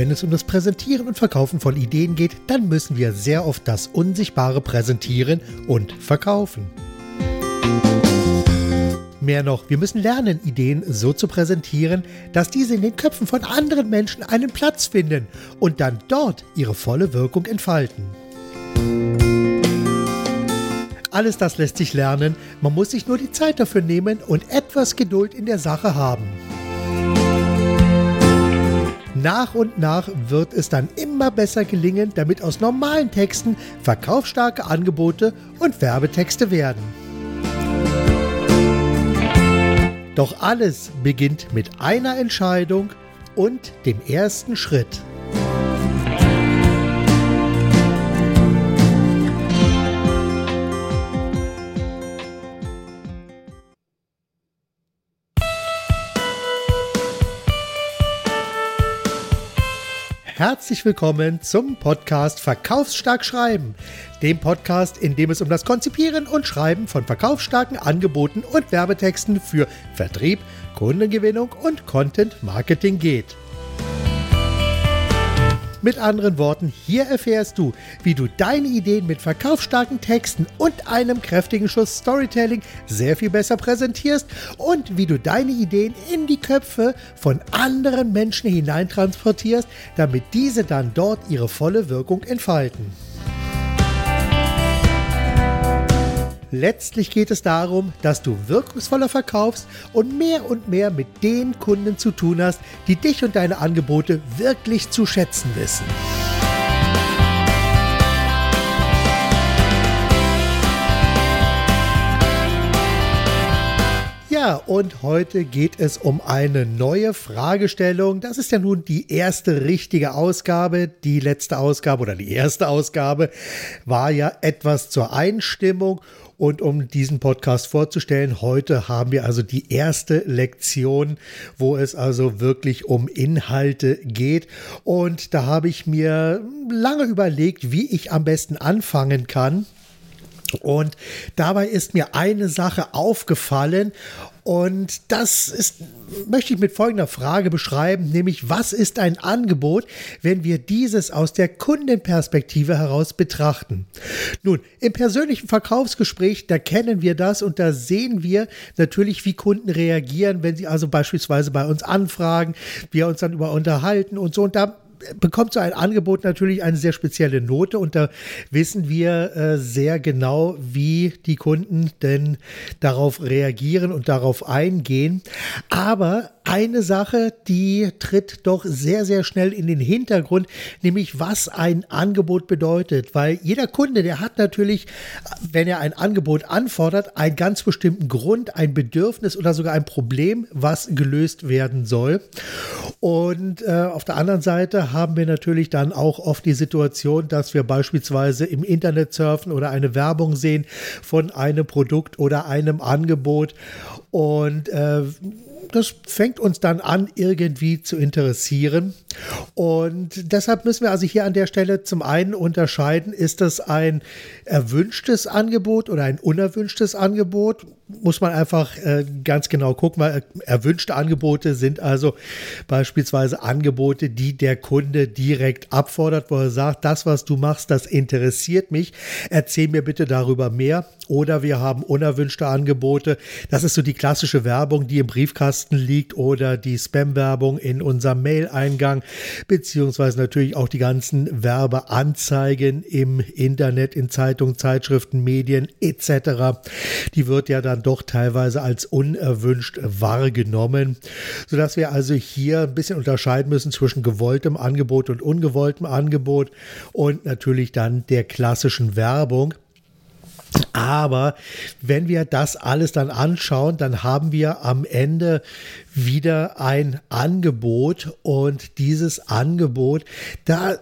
wenn es um das Präsentieren und Verkaufen von Ideen geht, dann müssen wir sehr oft das Unsichtbare präsentieren und verkaufen. Mehr noch, wir müssen lernen, Ideen so zu präsentieren, dass diese in den Köpfen von anderen Menschen einen Platz finden und dann dort ihre volle Wirkung entfalten. Alles das lässt sich lernen, man muss sich nur die Zeit dafür nehmen und etwas Geduld in der Sache haben. Nach und nach wird es dann immer besser gelingen, damit aus normalen Texten verkaufsstarke Angebote und Werbetexte werden. Doch alles beginnt mit einer Entscheidung und dem ersten Schritt. Herzlich willkommen zum Podcast Verkaufsstark Schreiben, dem Podcast, in dem es um das Konzipieren und Schreiben von verkaufsstarken Angeboten und Werbetexten für Vertrieb, Kundengewinnung und Content Marketing geht. Mit anderen Worten, hier erfährst du, wie du deine Ideen mit verkaufsstarken Texten und einem kräftigen Schuss Storytelling sehr viel besser präsentierst und wie du deine Ideen in die Köpfe von anderen Menschen hineintransportierst, damit diese dann dort ihre volle Wirkung entfalten. Letztlich geht es darum, dass du wirkungsvoller verkaufst und mehr und mehr mit den Kunden zu tun hast, die dich und deine Angebote wirklich zu schätzen wissen. Ja, und heute geht es um eine neue Fragestellung. Das ist ja nun die erste richtige Ausgabe. Die letzte Ausgabe oder die erste Ausgabe war ja etwas zur Einstimmung und um diesen Podcast vorzustellen, heute haben wir also die erste Lektion, wo es also wirklich um Inhalte geht. Und da habe ich mir lange überlegt, wie ich am besten anfangen kann. Und dabei ist mir eine Sache aufgefallen und das ist, möchte ich mit folgender Frage beschreiben, nämlich was ist ein Angebot, wenn wir dieses aus der Kundenperspektive heraus betrachten? Nun, im persönlichen Verkaufsgespräch, da kennen wir das und da sehen wir natürlich, wie Kunden reagieren, wenn sie also beispielsweise bei uns anfragen, wir uns dann über unterhalten und so. Und da bekommt so ein Angebot natürlich eine sehr spezielle Note und da wissen wir äh, sehr genau, wie die Kunden denn darauf reagieren und darauf eingehen. Aber eine Sache, die tritt doch sehr, sehr schnell in den Hintergrund, nämlich was ein Angebot bedeutet. Weil jeder Kunde, der hat natürlich, wenn er ein Angebot anfordert, einen ganz bestimmten Grund, ein Bedürfnis oder sogar ein Problem, was gelöst werden soll. Und äh, auf der anderen Seite haben wir natürlich dann auch oft die Situation, dass wir beispielsweise im Internet surfen oder eine Werbung sehen von einem Produkt oder einem Angebot. Und äh, das fängt uns dann an, irgendwie zu interessieren. Und deshalb müssen wir also hier an der Stelle zum einen unterscheiden, ist das ein erwünschtes Angebot oder ein unerwünschtes Angebot? Muss man einfach äh, ganz genau gucken, weil erwünschte Angebote sind also beispielsweise Angebote, die der Kunde direkt abfordert, wo er sagt, das, was du machst, das interessiert mich. Erzähl mir bitte darüber mehr. Oder wir haben unerwünschte Angebote. Das ist so die klassische Werbung, die im Briefkasten liegt oder die Spam-Werbung in unserem Mail-Eingang, beziehungsweise natürlich auch die ganzen Werbeanzeigen im Internet, in Zeitungen, Zeitschriften, Medien etc. Die wird ja dann doch teilweise als unerwünscht wahrgenommen, sodass wir also hier ein bisschen unterscheiden müssen zwischen gewolltem Angebot und ungewolltem Angebot und natürlich dann der klassischen Werbung. Aber wenn wir das alles dann anschauen, dann haben wir am Ende wieder ein Angebot und dieses Angebot, da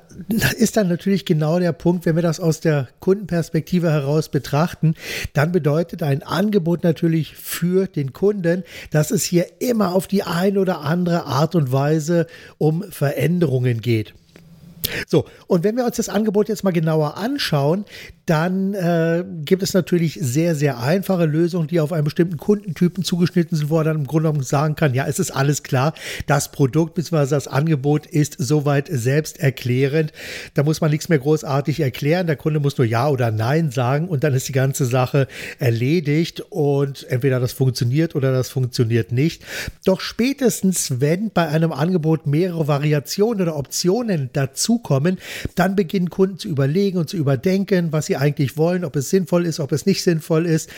ist dann natürlich genau der Punkt, wenn wir das aus der Kundenperspektive heraus betrachten, dann bedeutet ein Angebot natürlich für den Kunden, dass es hier immer auf die eine oder andere Art und Weise um Veränderungen geht. So, und wenn wir uns das Angebot jetzt mal genauer anschauen, dann äh, gibt es natürlich sehr, sehr einfache Lösungen, die auf einen bestimmten Kundentypen zugeschnitten sind, wo er dann im Grunde genommen sagen kann, ja, es ist alles klar, das Produkt bzw. das Angebot ist soweit selbsterklärend. Da muss man nichts mehr großartig erklären. Der Kunde muss nur Ja oder Nein sagen und dann ist die ganze Sache erledigt und entweder das funktioniert oder das funktioniert nicht. Doch spätestens, wenn bei einem Angebot mehrere Variationen oder Optionen dazukommen, dann beginnen Kunden zu überlegen und zu überdenken, was sie eigentlich wollen, ob es sinnvoll ist, ob es nicht sinnvoll ist.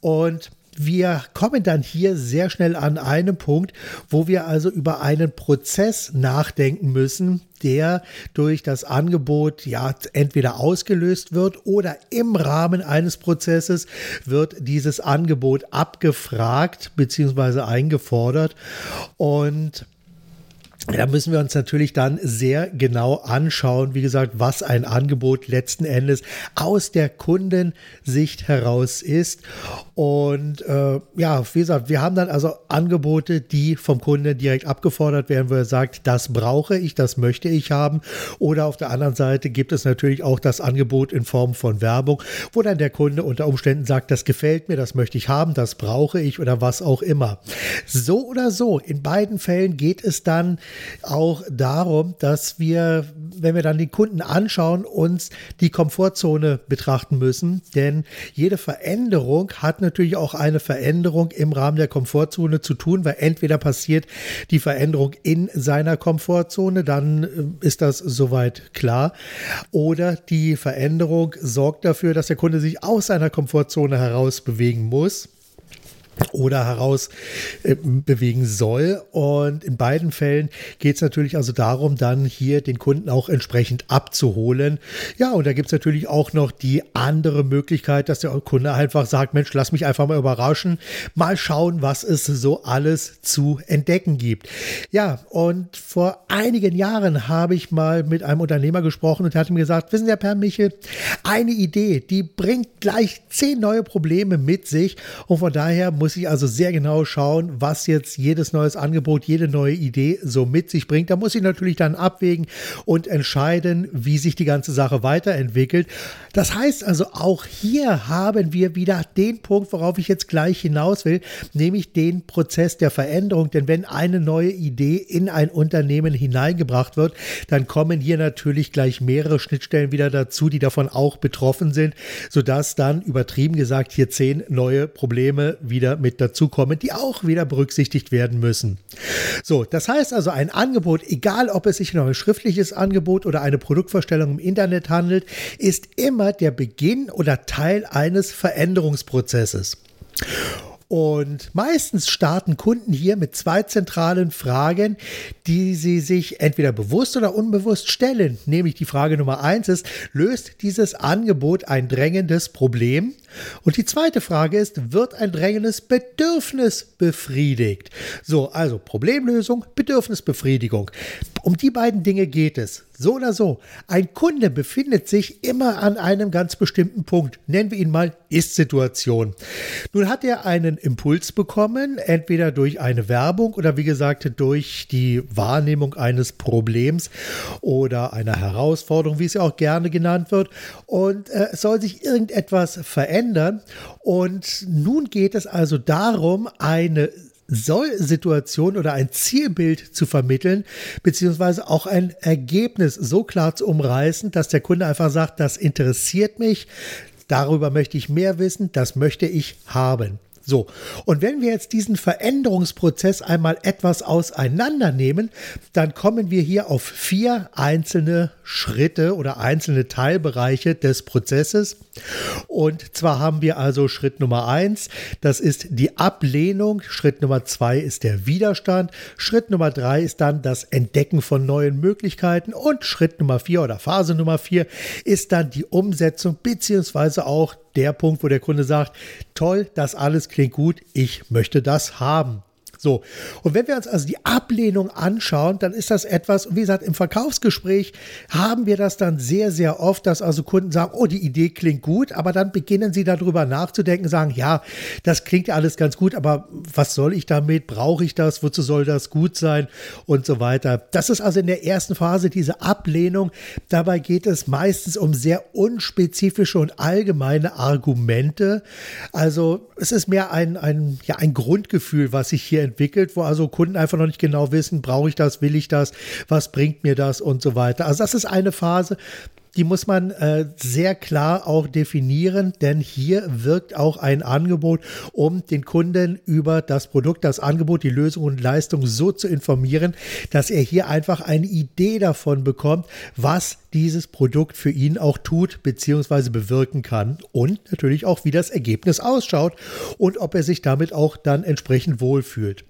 Und wir kommen dann hier sehr schnell an einen Punkt, wo wir also über einen Prozess nachdenken müssen, der durch das Angebot ja entweder ausgelöst wird oder im Rahmen eines Prozesses wird dieses Angebot abgefragt bzw. eingefordert und da müssen wir uns natürlich dann sehr genau anschauen, wie gesagt, was ein Angebot letzten Endes aus der Kundensicht heraus ist. Und äh, ja, wie gesagt, wir haben dann also Angebote, die vom Kunden direkt abgefordert werden, wo er sagt, das brauche ich, das möchte ich haben. Oder auf der anderen Seite gibt es natürlich auch das Angebot in Form von Werbung, wo dann der Kunde unter Umständen sagt, das gefällt mir, das möchte ich haben, das brauche ich oder was auch immer. So oder so, in beiden Fällen geht es dann auch darum, dass wir, wenn wir dann die Kunden anschauen, uns die Komfortzone betrachten müssen. Denn jede Veränderung hat natürlich auch eine Veränderung im Rahmen der Komfortzone zu tun, weil entweder passiert die Veränderung in seiner Komfortzone, dann äh, ist das soweit klar, oder die Veränderung sorgt dafür, dass der Kunde sich aus seiner Komfortzone heraus bewegen muss oder heraus äh, bewegen soll. Und in beiden Fällen geht es natürlich also darum, dann hier den Kunden auch entsprechend abzuholen. Ja, und da gibt es natürlich auch noch die andere Möglichkeit, dass der Kunde einfach sagt, Mensch, lass mich einfach mal überraschen, mal schauen, was es so alles zu entdecken gibt. Ja, und vor einigen Jahren habe ich mal mit einem Unternehmer gesprochen und er hat mir gesagt, wissen Sie, Herr Michel, eine Idee, die bringt gleich zehn neue Probleme mit sich und von daher muss muss ich also sehr genau schauen, was jetzt jedes neues Angebot, jede neue Idee so mit sich bringt. Da muss ich natürlich dann abwägen und entscheiden, wie sich die ganze Sache weiterentwickelt. Das heißt also, auch hier haben wir wieder den Punkt, worauf ich jetzt gleich hinaus will, nämlich den Prozess der Veränderung. Denn wenn eine neue Idee in ein Unternehmen hineingebracht wird, dann kommen hier natürlich gleich mehrere Schnittstellen wieder dazu, die davon auch betroffen sind, sodass dann übertrieben gesagt hier zehn neue Probleme wieder mit dazukommen, die auch wieder berücksichtigt werden müssen. So, das heißt also, ein Angebot, egal ob es sich um ein schriftliches Angebot oder eine Produktvorstellung im Internet handelt, ist immer der Beginn oder Teil eines Veränderungsprozesses. Und meistens starten Kunden hier mit zwei zentralen Fragen, die sie sich entweder bewusst oder unbewusst stellen. Nämlich die Frage Nummer eins ist, löst dieses Angebot ein drängendes Problem? Und die zweite Frage ist, wird ein drängendes Bedürfnis befriedigt? So, also Problemlösung, Bedürfnisbefriedigung. Um die beiden Dinge geht es. So oder so. Ein Kunde befindet sich immer an einem ganz bestimmten Punkt. Nennen wir ihn mal Ist-Situation. Nun hat er einen Impuls bekommen, entweder durch eine Werbung oder wie gesagt durch die Wahrnehmung eines Problems oder einer Herausforderung, wie es ja auch gerne genannt wird. Und äh, es soll sich irgendetwas verändern. Und nun geht es also darum, eine Soll-Situation oder ein Zielbild zu vermitteln, beziehungsweise auch ein Ergebnis so klar zu umreißen, dass der Kunde einfach sagt, das interessiert mich, darüber möchte ich mehr wissen, das möchte ich haben. So, und wenn wir jetzt diesen Veränderungsprozess einmal etwas auseinandernehmen, dann kommen wir hier auf vier einzelne Schritte oder einzelne Teilbereiche des Prozesses. Und zwar haben wir also Schritt Nummer eins, das ist die Ablehnung. Schritt Nummer zwei ist der Widerstand. Schritt Nummer drei ist dann das Entdecken von neuen Möglichkeiten. Und Schritt Nummer vier oder Phase Nummer vier ist dann die Umsetzung beziehungsweise auch der Punkt, wo der Kunde sagt, toll, das alles klingt gut, ich möchte das haben. So, und wenn wir uns also die Ablehnung anschauen, dann ist das etwas, wie gesagt, im Verkaufsgespräch haben wir das dann sehr, sehr oft, dass also Kunden sagen, oh, die Idee klingt gut, aber dann beginnen sie darüber nachzudenken, sagen, ja, das klingt ja alles ganz gut, aber was soll ich damit? Brauche ich das? Wozu soll das gut sein? Und so weiter. Das ist also in der ersten Phase diese Ablehnung. Dabei geht es meistens um sehr unspezifische und allgemeine Argumente. Also es ist mehr ein, ein, ja, ein Grundgefühl, was sich hier entwickelt, wo also Kunden einfach noch nicht genau wissen, brauche ich das, will ich das, was bringt mir das und so weiter. Also das ist eine Phase, die muss man äh, sehr klar auch definieren, denn hier wirkt auch ein Angebot, um den Kunden über das Produkt, das Angebot, die Lösung und Leistung so zu informieren, dass er hier einfach eine Idee davon bekommt, was dieses Produkt für ihn auch tut bzw. bewirken kann und natürlich auch, wie das Ergebnis ausschaut und ob er sich damit auch dann entsprechend wohlfühlt.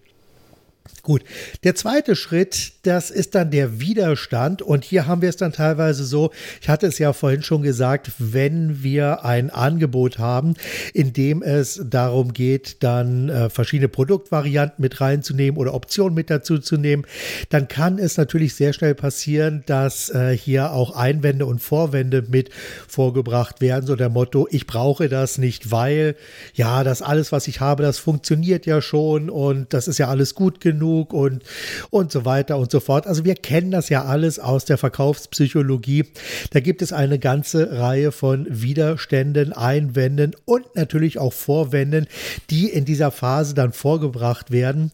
Gut, der zweite Schritt, das ist dann der Widerstand. Und hier haben wir es dann teilweise so, ich hatte es ja vorhin schon gesagt, wenn wir ein Angebot haben, in dem es darum geht, dann äh, verschiedene Produktvarianten mit reinzunehmen oder Optionen mit dazu zu nehmen, dann kann es natürlich sehr schnell passieren, dass äh, hier auch Einwände und Vorwände mit vorgebracht werden. So der Motto, ich brauche das nicht, weil ja, das alles, was ich habe, das funktioniert ja schon und das ist ja alles gut genug und, und so weiter und so fort. Also wir kennen das ja alles aus der Verkaufspsychologie. Da gibt es eine ganze Reihe von Widerständen, Einwänden und natürlich auch Vorwänden, die in dieser Phase dann vorgebracht werden.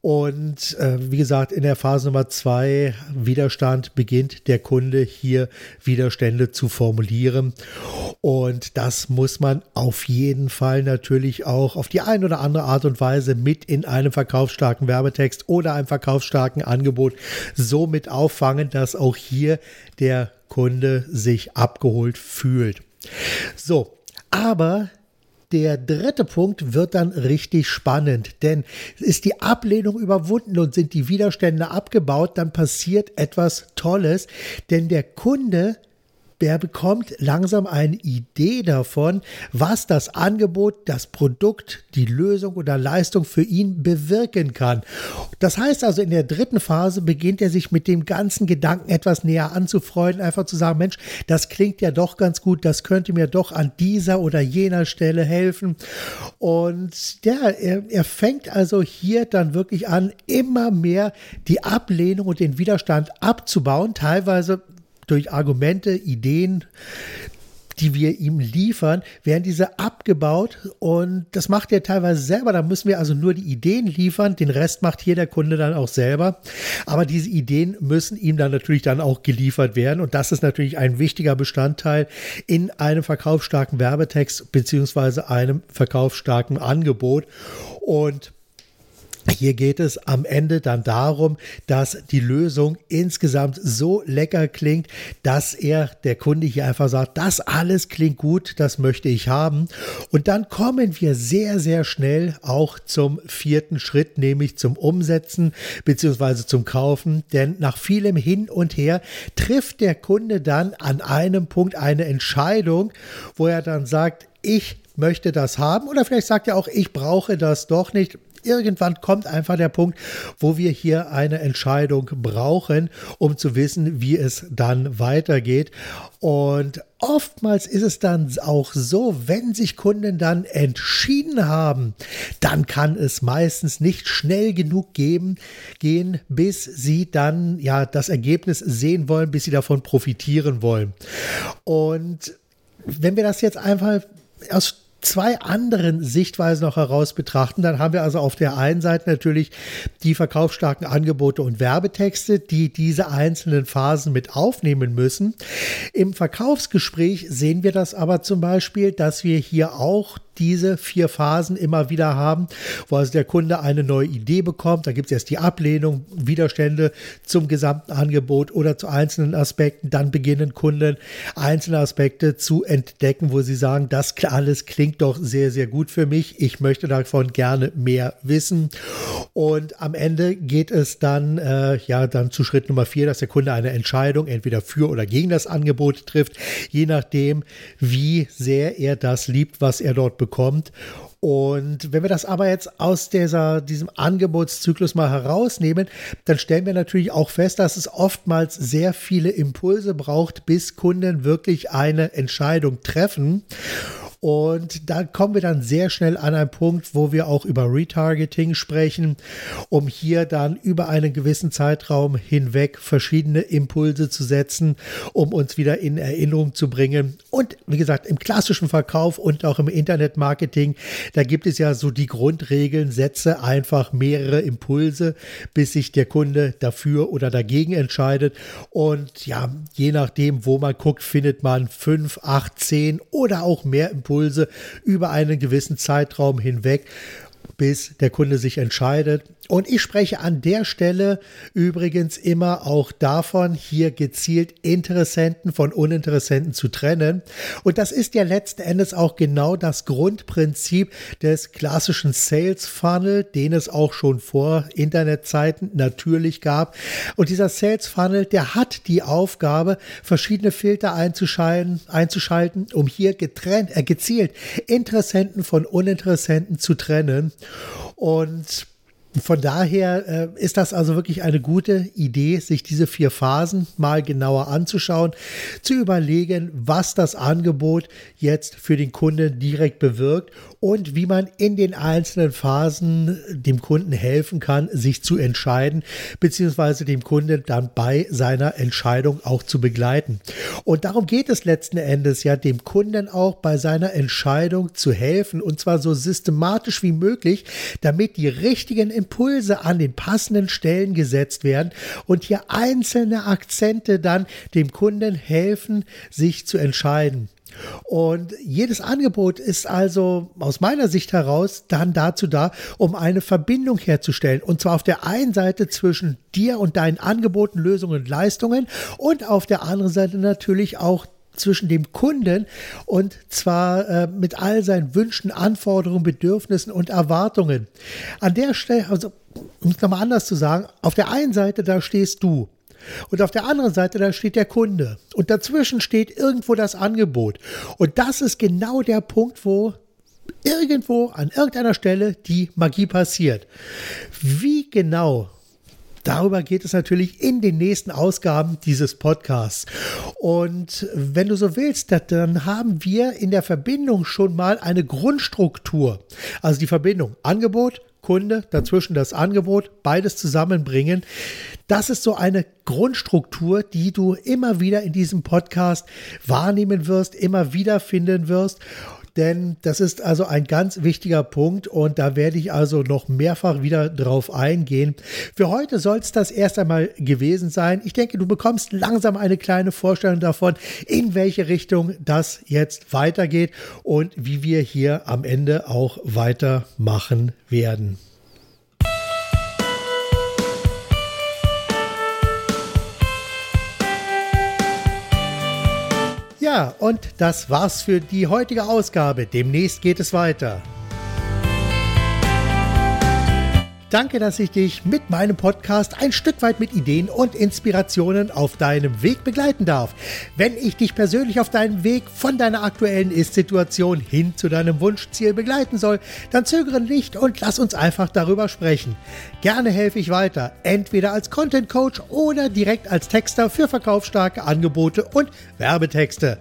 Und äh, wie gesagt, in der Phase Nummer zwei, Widerstand, beginnt der Kunde hier Widerstände zu formulieren. Und das muss man auf jeden Fall natürlich auch auf die eine oder andere Art und Weise mit in einem verkaufsstarken Werbetext oder einem verkaufsstarken Angebot so mit auffangen, dass auch hier der Kunde sich abgeholt fühlt. So, aber der dritte Punkt wird dann richtig spannend, denn ist die Ablehnung überwunden und sind die Widerstände abgebaut, dann passiert etwas Tolles, denn der Kunde der bekommt langsam eine Idee davon, was das Angebot, das Produkt, die Lösung oder Leistung für ihn bewirken kann. Das heißt also, in der dritten Phase beginnt er sich mit dem ganzen Gedanken etwas näher anzufreunden, einfach zu sagen, Mensch, das klingt ja doch ganz gut, das könnte mir doch an dieser oder jener Stelle helfen. Und ja, er, er fängt also hier dann wirklich an, immer mehr die Ablehnung und den Widerstand abzubauen. Teilweise durch Argumente, Ideen, die wir ihm liefern, werden diese abgebaut und das macht er teilweise selber. Da müssen wir also nur die Ideen liefern, den Rest macht hier der Kunde dann auch selber. Aber diese Ideen müssen ihm dann natürlich dann auch geliefert werden und das ist natürlich ein wichtiger Bestandteil in einem verkaufsstarken Werbetext beziehungsweise einem verkaufsstarken Angebot und hier geht es am Ende dann darum, dass die Lösung insgesamt so lecker klingt, dass er, der Kunde hier einfach sagt, das alles klingt gut, das möchte ich haben. Und dann kommen wir sehr, sehr schnell auch zum vierten Schritt, nämlich zum Umsetzen bzw. zum Kaufen. Denn nach vielem Hin und Her trifft der Kunde dann an einem Punkt eine Entscheidung, wo er dann sagt, ich möchte das haben oder vielleicht sagt er auch, ich brauche das doch nicht irgendwann kommt einfach der Punkt, wo wir hier eine Entscheidung brauchen, um zu wissen, wie es dann weitergeht. Und oftmals ist es dann auch so, wenn sich Kunden dann entschieden haben, dann kann es meistens nicht schnell genug geben, gehen, bis sie dann ja das Ergebnis sehen wollen, bis sie davon profitieren wollen. Und wenn wir das jetzt einfach aus zwei anderen Sichtweisen noch heraus betrachten, dann haben wir also auf der einen Seite natürlich die verkaufsstarken Angebote und Werbetexte, die diese einzelnen Phasen mit aufnehmen müssen. Im Verkaufsgespräch sehen wir das aber zum Beispiel, dass wir hier auch diese vier Phasen immer wieder haben, wo also der Kunde eine neue Idee bekommt. Da gibt es erst die Ablehnung, Widerstände zum gesamten Angebot oder zu einzelnen Aspekten. Dann beginnen Kunden einzelne Aspekte zu entdecken, wo sie sagen, das alles klingt doch sehr, sehr gut für mich. Ich möchte davon gerne mehr wissen. Und am Ende geht es dann, äh, ja, dann zu Schritt Nummer vier, dass der Kunde eine Entscheidung entweder für oder gegen das Angebot trifft, je nachdem, wie sehr er das liebt, was er dort bekommt. Und wenn wir das aber jetzt aus dieser, diesem Angebotszyklus mal herausnehmen, dann stellen wir natürlich auch fest, dass es oftmals sehr viele Impulse braucht, bis Kunden wirklich eine Entscheidung treffen. Und da kommen wir dann sehr schnell an einen Punkt, wo wir auch über Retargeting sprechen, um hier dann über einen gewissen Zeitraum hinweg verschiedene Impulse zu setzen, um uns wieder in Erinnerung zu bringen. Und wie gesagt, im klassischen Verkauf und auch im Internetmarketing, da gibt es ja so die Grundregeln, setze einfach mehrere Impulse, bis sich der Kunde dafür oder dagegen entscheidet. Und ja, je nachdem, wo man guckt, findet man fünf, acht, zehn oder auch mehr Impulse Impulse über einen gewissen Zeitraum hinweg bis der Kunde sich entscheidet. Und ich spreche an der Stelle übrigens immer auch davon, hier gezielt Interessenten von Uninteressenten zu trennen. Und das ist ja letzten Endes auch genau das Grundprinzip des klassischen Sales Funnel, den es auch schon vor Internetzeiten natürlich gab. Und dieser Sales Funnel, der hat die Aufgabe, verschiedene Filter einzuschalten, einzuschalten um hier getrennt, äh, gezielt Interessenten von Uninteressenten zu trennen. Und von daher äh, ist das also wirklich eine gute Idee, sich diese vier Phasen mal genauer anzuschauen, zu überlegen, was das Angebot jetzt für den Kunden direkt bewirkt und wie man in den einzelnen Phasen dem Kunden helfen kann, sich zu entscheiden, beziehungsweise dem Kunden dann bei seiner Entscheidung auch zu begleiten. Und darum geht es letzten Endes ja, dem Kunden auch bei seiner Entscheidung zu helfen und zwar so systematisch wie möglich, damit die richtigen Impulse an den passenden Stellen gesetzt werden und hier einzelne Akzente dann dem Kunden helfen, sich zu entscheiden. Und jedes Angebot ist also aus meiner Sicht heraus dann dazu da, um eine Verbindung herzustellen. Und zwar auf der einen Seite zwischen dir und deinen Angeboten, Lösungen und Leistungen und auf der anderen Seite natürlich auch zwischen dem Kunden und zwar äh, mit all seinen Wünschen, Anforderungen, Bedürfnissen und Erwartungen. An der Stelle, also um es nochmal anders zu sagen, auf der einen Seite, da stehst du. Und auf der anderen Seite, da steht der Kunde. Und dazwischen steht irgendwo das Angebot. Und das ist genau der Punkt, wo irgendwo an irgendeiner Stelle die Magie passiert. Wie genau Darüber geht es natürlich in den nächsten Ausgaben dieses Podcasts. Und wenn du so willst, dann haben wir in der Verbindung schon mal eine Grundstruktur. Also die Verbindung Angebot, Kunde, dazwischen das Angebot, beides zusammenbringen. Das ist so eine Grundstruktur, die du immer wieder in diesem Podcast wahrnehmen wirst, immer wieder finden wirst denn das ist also ein ganz wichtiger Punkt und da werde ich also noch mehrfach wieder drauf eingehen. Für heute soll es das erst einmal gewesen sein. Ich denke, du bekommst langsam eine kleine Vorstellung davon, in welche Richtung das jetzt weitergeht und wie wir hier am Ende auch weitermachen werden. Ja, und das war's für die heutige Ausgabe. Demnächst geht es weiter. Danke, dass ich dich mit meinem Podcast ein Stück weit mit Ideen und Inspirationen auf deinem Weg begleiten darf. Wenn ich dich persönlich auf deinem Weg von deiner aktuellen Ist-Situation hin zu deinem Wunschziel begleiten soll, dann zögere nicht und lass uns einfach darüber sprechen. Gerne helfe ich weiter, entweder als Content Coach oder direkt als Texter für verkaufsstarke Angebote und Werbetexte.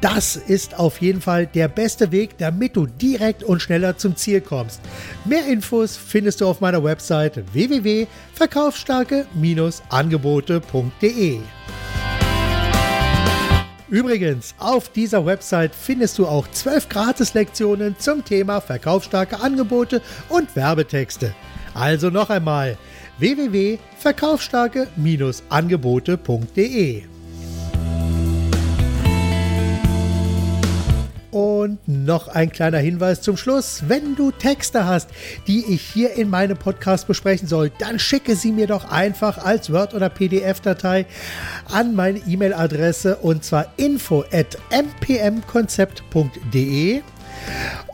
Das ist auf jeden Fall der beste Weg, damit du direkt und schneller zum Ziel kommst. Mehr Infos findest du auf meiner Website www.verkaufsstarke-angebote.de. Übrigens, auf dieser Website findest du auch zwölf Gratislektionen zum Thema verkaufsstarke Angebote und Werbetexte. Also noch einmal www.verkaufsstarke-angebote.de. Und noch ein kleiner Hinweis zum Schluss. Wenn du Texte hast, die ich hier in meinem Podcast besprechen soll, dann schicke sie mir doch einfach als Word- oder PDF-Datei an meine E-Mail-Adresse und zwar info at mpmkonzept.de.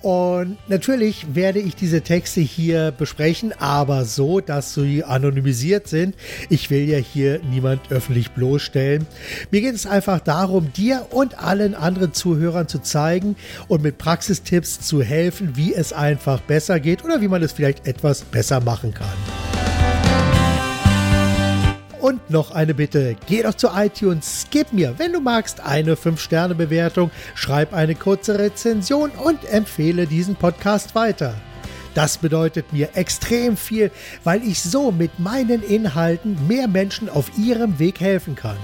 Und natürlich werde ich diese Texte hier besprechen, aber so, dass sie anonymisiert sind. Ich will ja hier niemand öffentlich bloßstellen. Mir geht es einfach darum, dir und allen anderen Zuhörern zu zeigen und mit Praxistipps zu helfen, wie es einfach besser geht oder wie man es vielleicht etwas besser machen kann. Und noch eine Bitte, geh doch zu iTunes, gib mir, wenn du magst, eine 5-Sterne-Bewertung, schreib eine kurze Rezension und empfehle diesen Podcast weiter. Das bedeutet mir extrem viel, weil ich so mit meinen Inhalten mehr Menschen auf ihrem Weg helfen kann.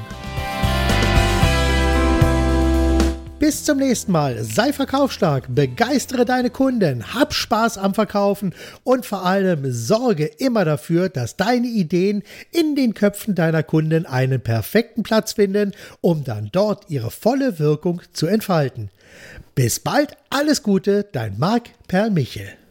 Bis zum nächsten Mal. Sei verkaufsstark, begeistere deine Kunden, hab Spaß am Verkaufen und vor allem sorge immer dafür, dass deine Ideen in den Köpfen deiner Kunden einen perfekten Platz finden, um dann dort ihre volle Wirkung zu entfalten. Bis bald, alles Gute, dein Marc Perl Michel.